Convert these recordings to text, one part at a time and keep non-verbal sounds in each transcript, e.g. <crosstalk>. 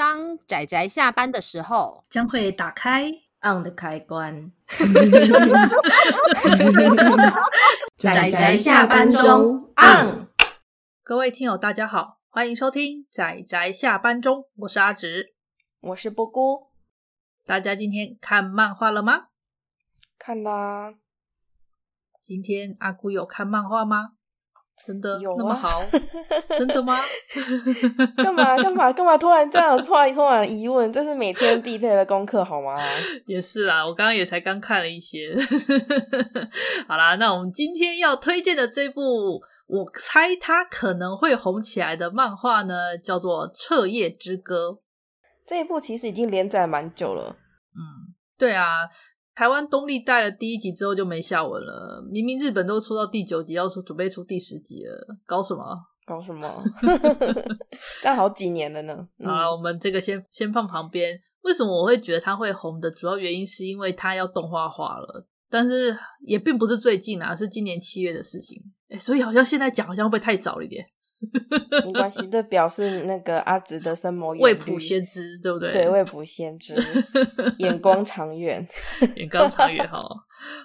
当仔仔下班的时候，将会打开 on 的开关。<laughs> 仔仔下班中 on。各位听友，大家好，欢迎收听仔仔下班中，我是阿直，我是波姑。大家今天看漫画了吗？看啦。今天阿姑有看漫画吗？真的有、啊、那么好？<laughs> 真的吗？干嘛干嘛干嘛？突然这样突然突然疑问，这是每天必备的功课好吗？<laughs> 也是啦，我刚刚也才刚看了一些。<laughs> 好啦，那我们今天要推荐的这部，我猜它可能会红起来的漫画呢，叫做《彻夜之歌》。这一部其实已经连载蛮久了。嗯，对啊。台湾东立带了第一集之后就没下文了，明明日本都出到第九集，要出准备出第十集了，搞什么？搞什么？<laughs> 但好几年了呢。好了，我们这个先先放旁边。为什么我会觉得它会红的主要原因是因为它要动画化了，但是也并不是最近啊，是今年七月的事情。欸，所以好像现在讲好像会不会太早了一点？<laughs> 没关系，这表示那个阿直的深谋未卜先知，对不对？对，未卜先知，<laughs> 眼光长远，<laughs> 眼光长远。好，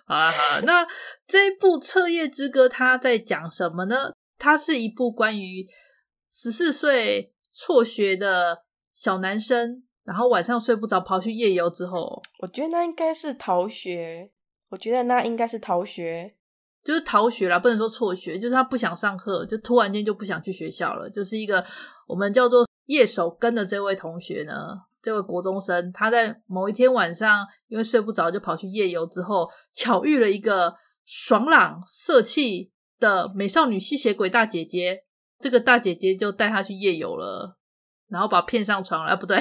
好了，好了。那这一部《彻夜之歌》它在讲什么呢？它是一部关于十四岁辍学的小男生，然后晚上睡不着，跑去夜游之后，我觉得那应该是逃学。我觉得那应该是逃学。就是逃学啦，不能说辍学，就是他不想上课，就突然间就不想去学校了。就是一个我们叫做夜守根的这位同学呢，这位国中生，他在某一天晚上因为睡不着，就跑去夜游之后，巧遇了一个爽朗色气的美少女吸血鬼大姐姐。这个大姐姐就带他去夜游了，然后把他骗上床了。啊，不对，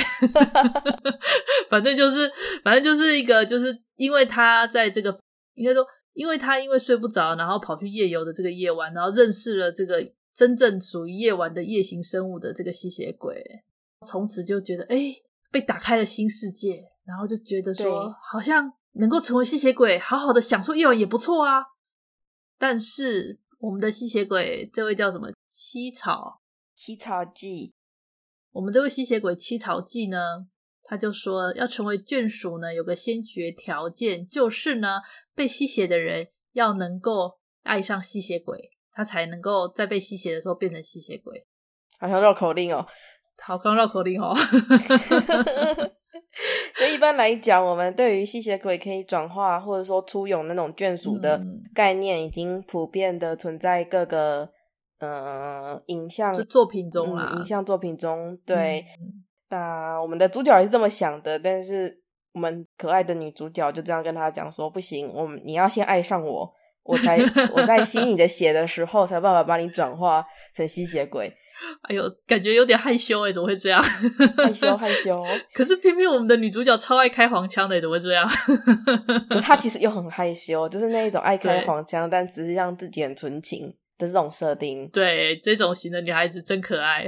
<laughs> 反正就是，反正就是一个，就是因为他在这个应该说。因为他因为睡不着，然后跑去夜游的这个夜晚，然后认识了这个真正属于夜晚的夜行生物的这个吸血鬼，从此就觉得哎，被打开了新世界，然后就觉得说好像能够成为吸血鬼，好好的享受夜晚也不错啊。但是我们的吸血鬼这位叫什么？七草，七草记。我们这位吸血鬼七草记呢，他就说要成为眷属呢，有个先决条件，就是呢。被吸血的人要能够爱上吸血鬼，他才能够在被吸血的时候变成吸血鬼。好像绕口令哦，<laughs> 好像绕口令哦。<laughs> <laughs> 就一般来讲，我们对于吸血鬼可以转化或者说出勇那种眷属的概念，已经普遍的存在各个嗯、呃、影像作品中啦、嗯。影像作品中，对。嗯、那我们的主角也是这么想的，但是。我们可爱的女主角就这样跟他讲说：“不行，我们你要先爱上我，我才我在吸你的血的时候，才办法把你转化成吸血鬼。<laughs> ”哎呦，感觉有点害羞哎，怎么会这样？害羞害羞。<laughs> 可是偏偏我们的女主角超爱开黄腔的，怎么会这样？<laughs> 可是她其实又很害羞，就是那一种爱开黄腔，但只是让自己很纯情的这种设定。对，这种型的女孩子真可爱。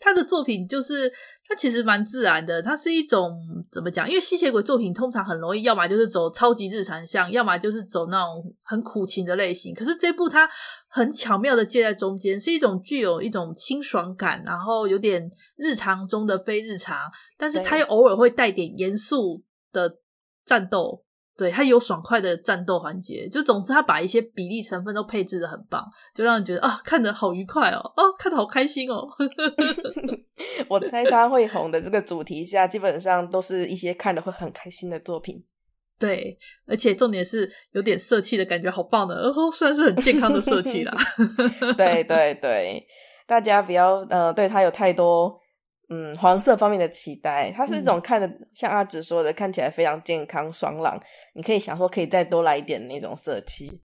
他的作品就是，他其实蛮自然的。他是一种怎么讲？因为吸血鬼作品通常很容易，要么就是走超级日常向，要么就是走那种很苦情的类型。可是这部它很巧妙的介在中间，是一种具有一种清爽感，然后有点日常中的非日常，但是它又偶尔会带点严肃的战斗。对，它有爽快的战斗环节，就总之它把一些比例成分都配置的很棒，就让人觉得啊，看的好愉快哦，哦，看的好开心哦。<laughs> 我猜它会红的这个主题下，基本上都是一些看的会很开心的作品。对，而且重点是有点色气的感觉，好棒的，哦，虽然是很健康的色气啦。<laughs> 对对对，大家不要呃对它有太多。嗯，黄色方面的期待，它是一种看的、嗯、像阿直说的，看起来非常健康爽朗。你可以想说，可以再多来一点那种色气。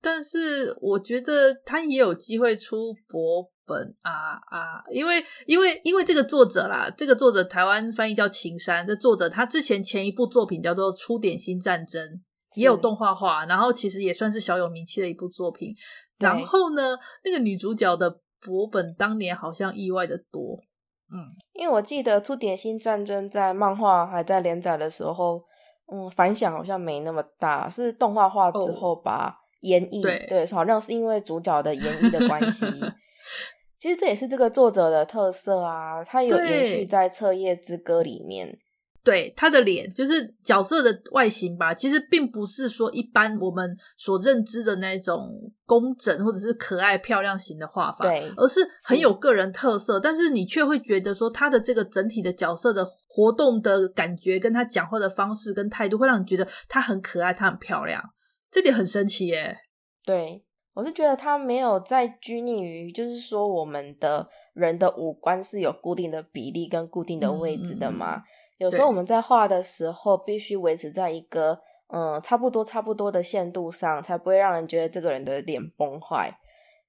但是我觉得他也有机会出博本啊啊，因为因为因为这个作者啦，这个作者台湾翻译叫秦山，这作者他之前前一部作品叫做《初点心战争》，也有动画化，然后其实也算是小有名气的一部作品。然后呢，那个女主角的博本当年好像意外的多。嗯，因为我记得《出点心战争》在漫画还在连载的时候，嗯，反响好像没那么大，是动画化之后吧，演绎，对，对，好像是因为主角的演绎的关系，<laughs> 其实这也是这个作者的特色啊，他有延续在《彻夜之歌》里面。对，他的脸就是角色的外形吧，其实并不是说一般我们所认知的那种工整或者是可爱漂亮型的画法，对，而是很有个人特色。但是你却会觉得说他的这个整体的角色的活动的感觉，跟他讲话的方式跟态度，会让你觉得他很可爱，他很漂亮，这点很神奇耶。对。我是觉得他没有在拘泥于，就是说我们的人的五官是有固定的比例跟固定的位置的嘛。嗯、有时候我们在画的时候，必须维持在一个嗯差不多差不多的限度上，才不会让人觉得这个人的脸崩坏。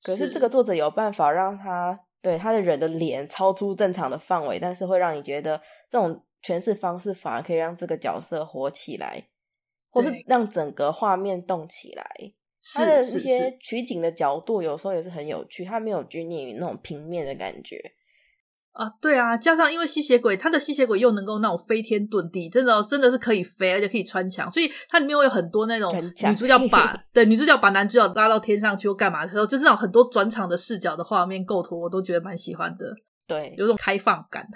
可是这个作者有办法让他对他的人的脸超出正常的范围，但是会让你觉得这种诠释方式反而可以让这个角色活起来，或是让整个画面动起来。他的一些取景的角度，有时候也是很有趣。他没有拘泥于那种平面的感觉啊，对啊，加上因为吸血鬼，他的吸血鬼又能够那种飞天遁地，真的真的是可以飞，而且可以穿墙，所以它里面会有很多那种女主角 <laughs> 把对女主角把男主角拉到天上去或干嘛的时候，就这种很多转场的视角的画面构图，我都觉得蛮喜欢的。对，有种开放感，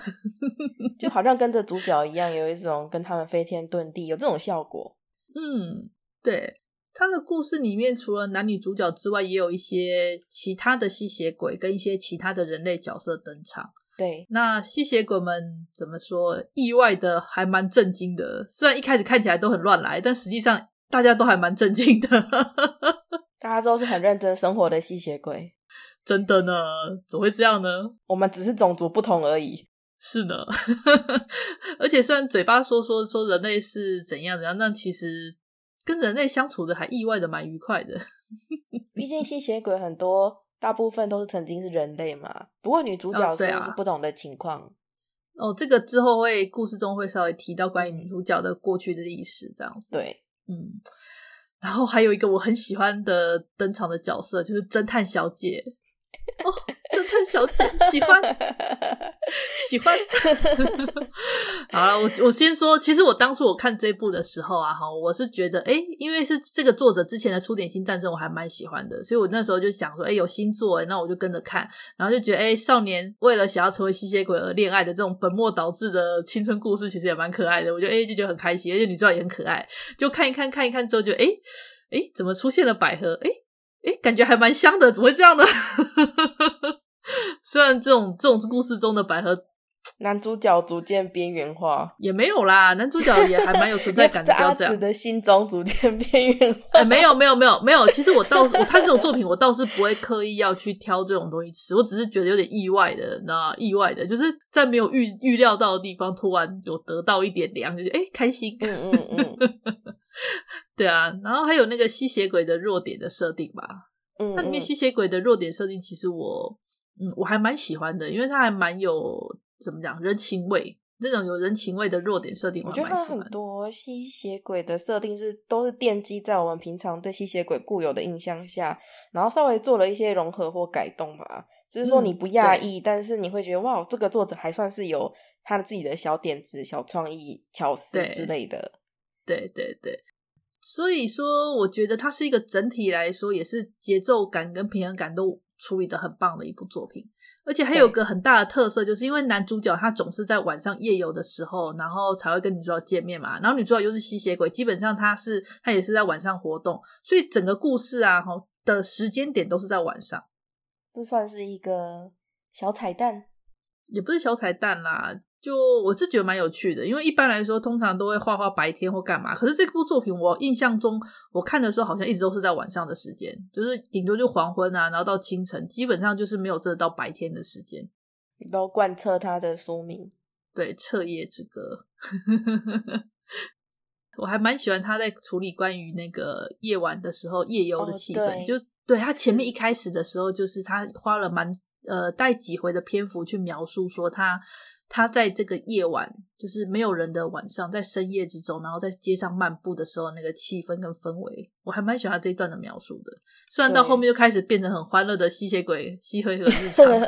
就好像跟着主角一样，有一种跟他们飞天遁地，有这种效果。<laughs> 嗯，对。他的故事里面，除了男女主角之外，也有一些其他的吸血鬼跟一些其他的人类角色登场。对，那吸血鬼们怎么说？意外的还蛮震惊的。虽然一开始看起来都很乱来，但实际上大家都还蛮震惊的。<laughs> 大家都是很认真生活的吸血鬼。真的呢？怎么会这样呢？我们只是种族不同而已。是呢。<laughs> 而且虽然嘴巴说说说人类是怎样怎样，但其实。跟人类相处的还意外的蛮愉快的，毕竟吸血鬼很多，大部分都是曾经是人类嘛。不过女主角是不是不同的情况？哦，啊、哦，这个之后会故事中会稍微提到关于女主角的过去的历史，这样子。对，嗯。然后还有一个我很喜欢的登场的角色，就是侦探小姐。哦，侦探小姐喜欢 <laughs> 喜欢。好了，我我先说，其实我当初我看这部的时候啊，哈，我是觉得，哎，因为是这个作者之前的《出点新战争》，我还蛮喜欢的，所以我那时候就想说，哎，有新作，哎，那我就跟着看，然后就觉得，哎，少年为了想要成为吸血鬼而恋爱的这种本末倒置的青春故事，其实也蛮可爱的，我觉得，哎，就觉得很开心，而且女主角也很可爱，就看一看，看一看之后就，哎，哎，怎么出现了百合？哎。诶，感觉还蛮香的，怎么会这样呢？<laughs> 虽然这种这种故事中的百合男主角逐渐边缘化，也没有啦，男主角也还蛮有存在感的。<laughs> 这样，阿紫的心中逐渐边缘化。哎，没有没有没有没有，其实我倒是我看这种作品，我倒是不会刻意要去挑这种东西吃，我只是觉得有点意外的，那意外的，就是在没有预预料到的地方，突然有得到一点粮，就觉得诶开心。嗯嗯嗯。<laughs> 对啊，然后还有那个吸血鬼的弱点的设定吧。嗯，那里面吸血鬼的弱点设定，其实我，嗯，我还蛮喜欢的，因为它还蛮有怎么讲人情味，这种有人情味的弱点设定我，我觉得很多吸血鬼的设定是都是奠基在我们平常对吸血鬼固有的印象下，然后稍微做了一些融合或改动吧。就是说你不讶异，嗯，但是你会觉得哇，这个作者还算是有他的自己的小点子、小创意、巧思之类的。对对对，所以说我觉得它是一个整体来说也是节奏感跟平衡感都处理的很棒的一部作品，而且还有个很大的特色，就是因为男主角他总是在晚上夜游的时候，然后才会跟女主角见面嘛，然后女主角又是吸血鬼，基本上他是他也是在晚上活动，所以整个故事啊的时间点都是在晚上，这算是一个小彩蛋，也不是小彩蛋啦。就我是觉得蛮有趣的，因为一般来说通常都会画画白天或干嘛，可是这部作品我印象中我看的时候好像一直都是在晚上的时间，就是顶多就黄昏啊，然后到清晨，基本上就是没有真的到白天的时间。都贯彻他的书名，对，《彻夜之歌》，<laughs> 我还蛮喜欢他在处理关于那个夜晚的时候夜游的气氛，哦、就对他前面一开始的时候，就是他花了蛮呃带几回的篇幅去描述说他。他在这个夜晚，就是没有人的晚上，在深夜之中，然后在街上漫步的时候，那个气氛跟氛围，我还蛮喜欢他这一段的描述的。虽然到后面就开始变得很欢乐的吸血鬼吸血和日常，<laughs>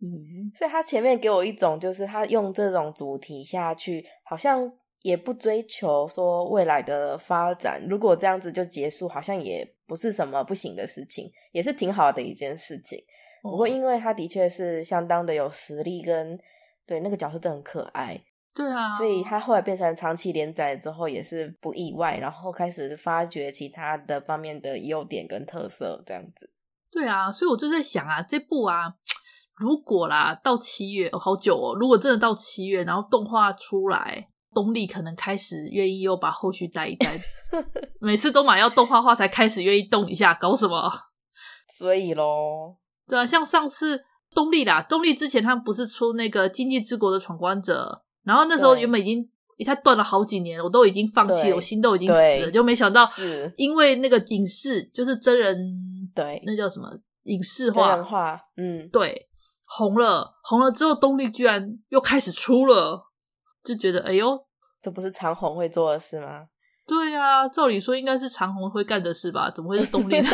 嗯，所以他前面给我一种，就是他用这种主题下去，好像也不追求说未来的发展。如果这样子就结束，好像也不是什么不行的事情，也是挺好的一件事情。不过，因为他的确是相当的有实力跟，跟对那个角色真的很可爱。对啊，所以他后来变成长期连载之后也是不意外，然后开始发掘其他的方面的优点跟特色，这样子。对啊，所以我就在想啊，这部啊，如果啦到七月，哦，好久哦，如果真的到七月，然后动画出来，东立可能开始愿意又把后续带一带，<laughs> 每次都买要动画化才开始愿意动一下，搞什么？<laughs> 所以咯，对啊，像上次东立啦，东立之前他们不是出那个《经济之国的闯关者》。然后那时候原本已经他断了好几年，我都已经放弃了，我心都已经死了，就没想到因为那个影视就是真人，对，那叫什么影视化，化，嗯，对，红了，红了之后，东立居然又开始出了，就觉得哎呦，这不是长虹会做的事吗？对啊，照理说应该是长虹会干的事吧？怎么会是动力呢？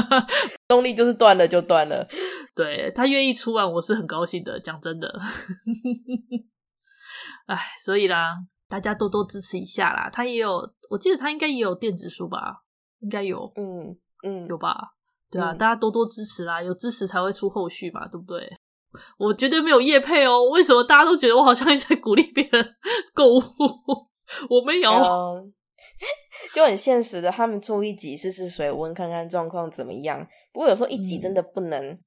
<laughs> 动力就是断了就断了，<laughs> 对，他愿意出完，我是很高兴的，讲真的。<laughs> 哎，所以啦，大家多多支持一下啦。他也有，我记得他应该也有电子书吧？应该有，嗯嗯，有吧？对啊，嗯、大家多多支持啦，有支持才会出后续嘛，对不对？我绝对没有业配哦。为什么大家都觉得我好像在鼓励别人购物？我没有，嗯、就很现实的，他们出一集试试水温，看看状况怎么样。不过有时候一集真的不能。嗯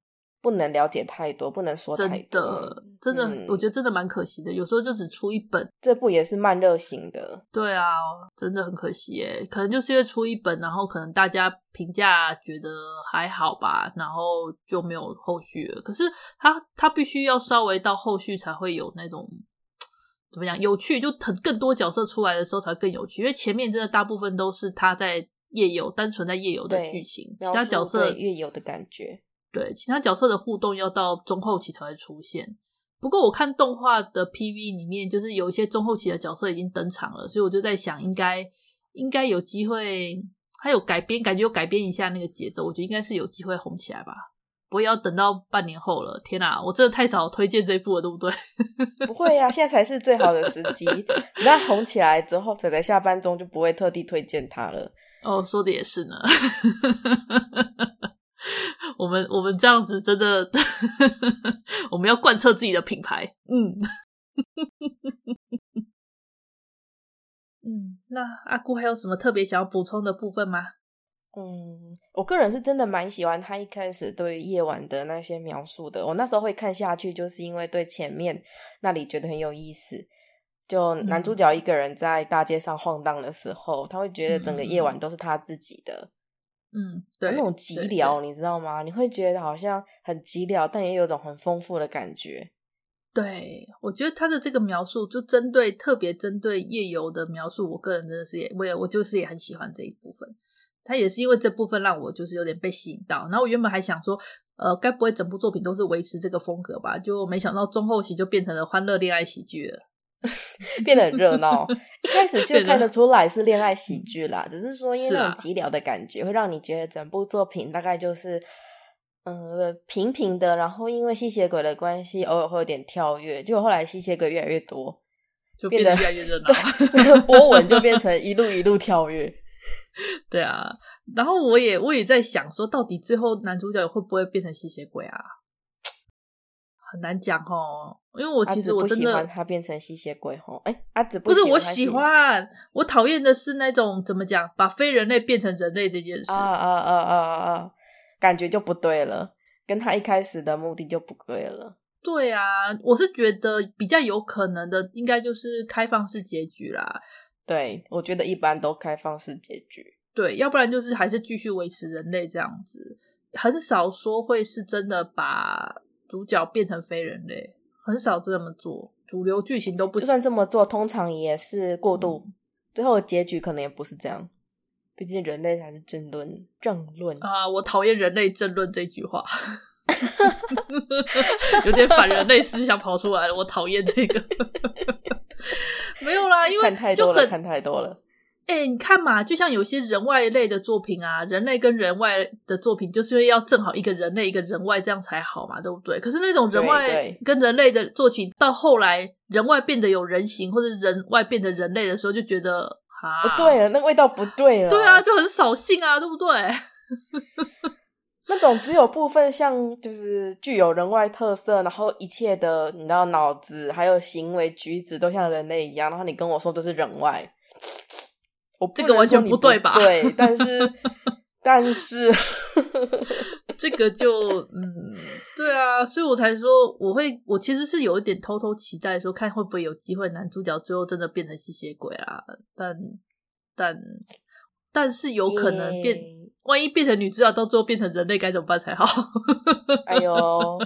不能了解太多，不能说太多。真的，真的，嗯、我觉得真的蛮可惜的。有时候就只出一本，这部也是慢热型的。对啊，真的很可惜耶。可能就是因为出一本，然后可能大家评价觉得还好吧，然后就没有后续了。可是他他必须要稍微到后续才会有那种怎么讲有趣，就很更多角色出来的时候才更有趣。因为前面真的大部分都是他在夜游，单纯在夜游的剧情，其他角色夜游的感觉。对，其他角色的互动要到中后期才会出现。不过我看动画的 PV 里面，就是有一些中后期的角色已经登场了，所以我就在想应，应该应该有机会，还有改编，感觉有改编一下那个节奏，我觉得应该是有机会红起来吧。不会要等到半年后了，天哪，我真的太早推荐这一部了，对不对？不会呀、啊，现在才是最好的时机。<laughs> 等它红起来之后，仔仔下班中就不会特地推荐它了。哦，说的也是呢。我们我们这样子真的，我们要贯彻自己的品牌。嗯，嗯，那阿姑还有什么特别想要补充的部分吗？嗯，我个人是真的蛮喜欢他一开始对夜晚的那些描述的。我那时候会看下去，就是因为对前面那里觉得很有意思。就男主角一个人在大街上晃荡的时候，嗯、他会觉得整个夜晚都是他自己的。嗯，对，那种寂寥，你知道吗？你会觉得好像很寂寥，但也有一种很丰富的感觉。对，我觉得他的这个描述，就针对特别针对夜游的描述，我个人真的是也，我也我就是也很喜欢这一部分。他也是因为这部分让我就是有点被吸引到。然后我原本还想说，呃，该不会整部作品都是维持这个风格吧？就没想到中后期就变成了欢乐恋爱喜剧了。<laughs> 变得很热闹，<laughs> 一开始就看得出来是恋爱喜剧啦，只是说因为那种寂寥的感觉，会让你觉得整部作品大概就是嗯平平的，然后因为吸血鬼的关系，偶尔会有点跳跃，结果后来吸血鬼越来越多，就变得越来越热闹，<laughs> 那个波纹就变成一路一路跳跃。<laughs> 对啊，然后我也我也在想说，到底最后男主角会不会变成吸血鬼啊？很难讲哦，因为我其实我真的不喜欢他变成吸血鬼哦。哎，阿紫不是我喜欢，我讨厌的是那种怎么讲，把非人类变成人类这件事。啊啊啊啊啊！感觉就不对了，跟他一开始的目的就不对了。对啊，我是觉得比较有可能的，应该就是开放式结局啦。对，我觉得一般都开放式结局。对，要不然就是还是继续维持人类这样子，很少说会是真的把。主角变成非人类，很少这么做。主流剧情都不，就算这么做，通常也是过度。嗯、最后的结局可能也不是这样。毕竟人类才是争论，正论啊！我讨厌“人类争论”这句话，<laughs> 有点反人类思想跑出来了。我讨厌这个，<laughs> 没有啦，<laughs> 因为看太多了，看太多了。哎、欸，你看嘛，就像有些人外类的作品啊，人类跟人外的作品，就是因为要正好一个人类一个人外这样才好嘛，对不对？可是那种人外跟人类的作品，到后来人外变得有人形，或者人外变得人类的时候，就觉得啊，不对了，那味道不对了。对啊，就很扫兴啊，对不对？那种只有部分像就是具有人外特色，然后一切的你知道脑子还有行为举止都像人类一样，然后你跟我说这是人外。<tsk> 我这个完全不对吧？对，但是但是 <laughs> <laughs> 这个就嗯，对啊，所以我才说我会，我其实是有一点偷偷期待说，看会不会有机会男主角最后真的变成吸血鬼啊？但但但是有可能变万一变成女主角到最后变成人类该怎么办才好？<laughs> 哎呦，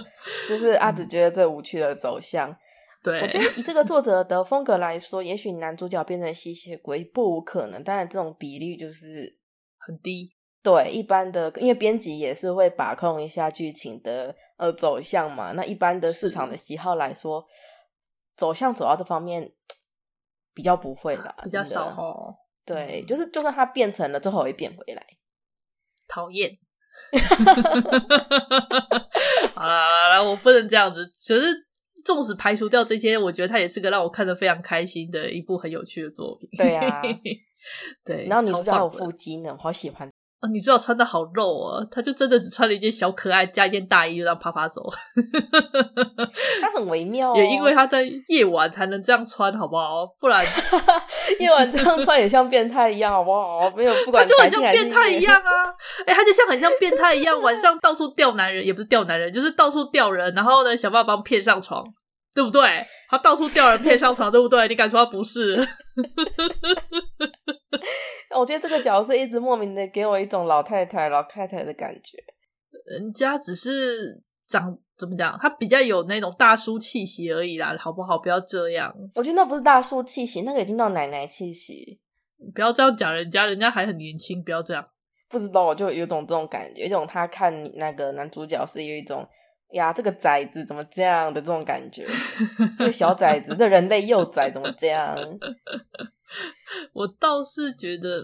这是阿紫觉得最无趣的走向。对，我觉得以这个作者的风格来说，也许男主角变成吸血鬼不无可能，当然这种比率就是很低。对，一般的，因为编辑也是会把控一下剧情的呃走向嘛。那一般的市场的喜好来说，走向走到这方面比较不会啦，比较少哦。对，就是就算他变成了，最后会变回来。讨厌。<laughs> 好了好了，我不能这样子，只是。纵使排除掉这些，我觉得它也是个让我看得非常开心的一部很有趣的作品。对啊，<laughs> 对。然后你知道我腹肌呢，我好喜欢。哦，你最好穿的好肉哦！他就真的只穿了一件小可爱加一件大衣，就这样啪啪走。他很微妙哦，也因为他在夜晚才能这样穿，好不好？不然 <laughs> 夜晚这样穿也像变态一样，好不好？没有，不管，她就很像变态一样啊！哎、欸，她就像很像变态一样，晚上到处钓男人，也不是钓男人，就是到处钓人，然后呢，想办法帮骗上床。对不对？他到处钓人骗上床，对不对？你敢说他不是？<laughs> 我觉得这个角色一直莫名的给我一种老太太、老太太的感觉。人家只是长怎么讲，他比较有那种大叔气息而已啦，好不好？不要这样。我觉得那不是大叔气息，那个已经到奶奶气息。不要这样讲人家，人家还很年轻，不要这样。不知道，我就有种这种感觉，有一种他看那个男主角是有一种。呀，这个崽子怎么这样的这种感觉？这个小崽子，这人类幼崽怎么这样？<laughs> 我倒是觉得，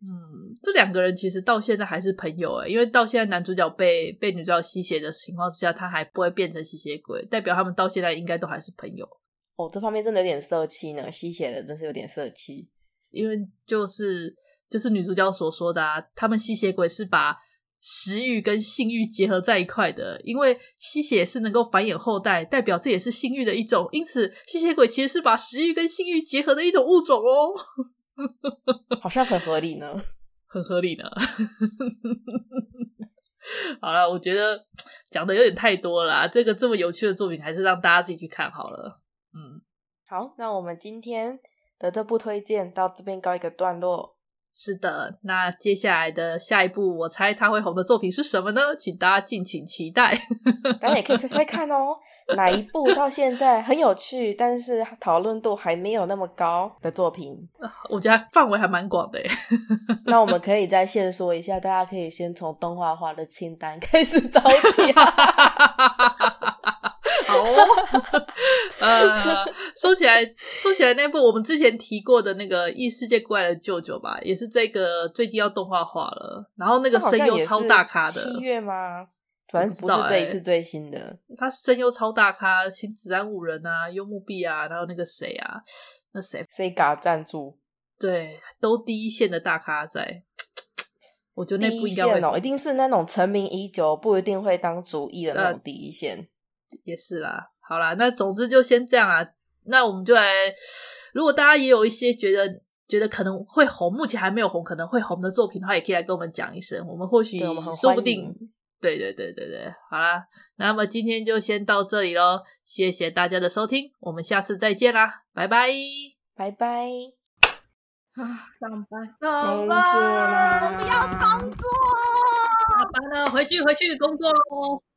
嗯，这两个人其实到现在还是朋友诶，因为到现在男主角被被女主角吸血的情况之下，他还不会变成吸血鬼，代表他们到现在应该都还是朋友。哦，这方面真的有点色气呢，吸血的真是有点色气，因为就是就是女主角所说的啊，他们吸血鬼是把。食欲跟性欲结合在一块的，因为吸血是能够繁衍后代，代表这也是性欲的一种，因此吸血鬼其实是把食欲跟性欲结合的一种物种哦，好像很合理呢，很合理呢。好了，我觉得讲的有点太多了啦，这个这么有趣的作品，还是让大家自己去看好了。嗯，好，那我们今天的这部推荐到这边告一个段落。是的，那接下来的下一部，我猜他会红的作品是什么呢？请大家敬请期待。<laughs> 大家也可以猜猜看哦，哪一部到现在很有趣，但是讨论度还没有那么高的作品？我觉得范围还蛮广的耶。<laughs> 那我们可以再先说一下，大家可以先从动画化的清单开始找起。<laughs> 呃，说起来，说起来，那部我们之前提过的那个《异世界过来的舅舅》吧，也是这个最近要动画化了。然后那个声优超大咖的，七月吗？反正不是这一次最新的。欸、他声优超大咖，请子安五人啊，幽木碧啊，然后那个谁啊，那谁？Sega 赞助，对，都第一线的大咖在。我觉得那部应该会、哦、一定是那种成名已久，不一定会当主役的那种第一线。也是啦，好啦，那总之就先这样啦。那我们就来，如果大家也有一些觉得觉得可能会红，目前还没有红，可能会红的作品的话，也可以来跟我们讲一声。我们或许说不定，对对对对对，好啦，那么今天就先到这里喽，谢谢大家的收听，我们下次再见啦，拜拜，拜拜。啊，上班，上班，我们要工作，下班了，回去回去工作喽。